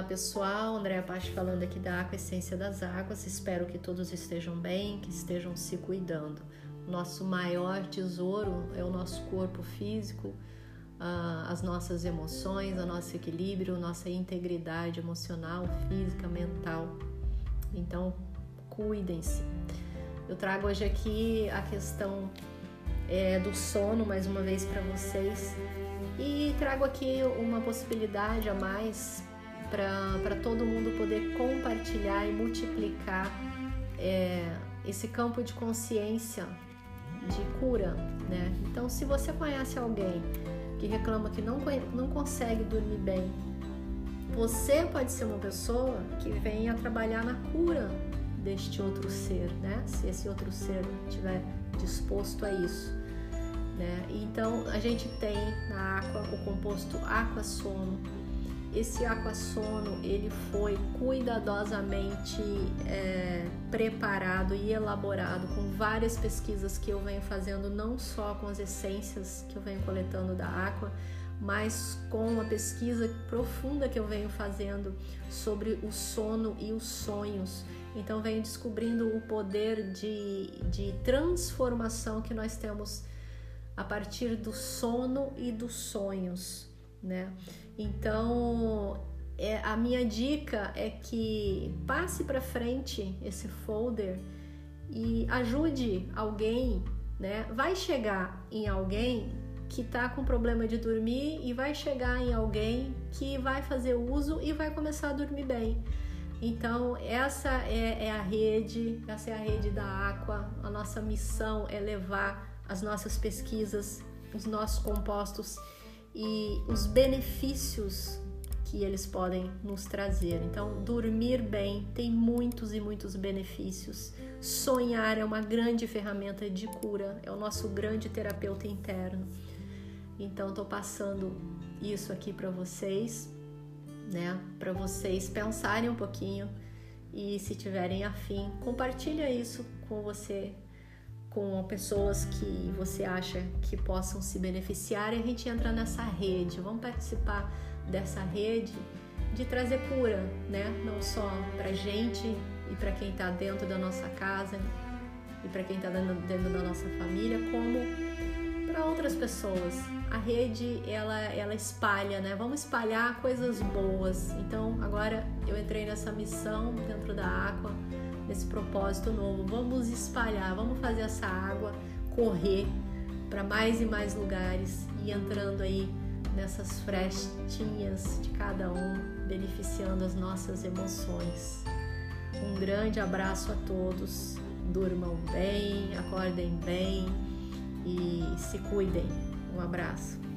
Olá pessoal, André Apache falando aqui da Aqua Essência das Águas. Espero que todos estejam bem, que estejam se cuidando. Nosso maior tesouro é o nosso corpo físico, as nossas emoções, o nosso equilíbrio, nossa integridade emocional, física, mental. Então, cuidem-se. Eu trago hoje aqui a questão é, do sono mais uma vez para vocês e trago aqui uma possibilidade a mais para todo mundo poder compartilhar e multiplicar é, esse campo de consciência de cura, né? Então, se você conhece alguém que reclama que não, não consegue dormir bem, você pode ser uma pessoa que venha trabalhar na cura deste outro ser, né? Se esse outro ser estiver disposto a isso. Né? Então a gente tem na água o composto aqua sono esse aquassono ele foi cuidadosamente é, preparado e elaborado com várias pesquisas que eu venho fazendo, não só com as essências que eu venho coletando da água, mas com uma pesquisa profunda que eu venho fazendo sobre o sono e os sonhos. Então, venho descobrindo o poder de, de transformação que nós temos a partir do sono e dos sonhos, né? Então, é, a minha dica é que passe para frente esse folder e ajude alguém, né? Vai chegar em alguém que tá com problema de dormir e vai chegar em alguém que vai fazer uso e vai começar a dormir bem. Então, essa é, é a rede, essa é a rede da Aqua. A nossa missão é levar as nossas pesquisas, os nossos compostos e os benefícios que eles podem nos trazer. Então, dormir bem tem muitos e muitos benefícios. Sonhar é uma grande ferramenta de cura, é o nosso grande terapeuta interno. Então, estou passando isso aqui para vocês, né? Para vocês pensarem um pouquinho e, se tiverem afim, compartilha isso com você com pessoas que você acha que possam se beneficiar e a gente entra nessa rede. Vamos participar dessa rede de trazer cura, né? Não só para gente e para quem está dentro da nossa casa e para quem está dentro da nossa família, como para outras pessoas. A rede ela ela espalha, né? Vamos espalhar coisas boas. Então agora eu entrei nessa missão dentro da Aqua esse propósito novo. Vamos espalhar, vamos fazer essa água correr para mais e mais lugares e entrando aí nessas frestinhas de cada um, beneficiando as nossas emoções. Um grande abraço a todos. Durmam bem, acordem bem e se cuidem. Um abraço.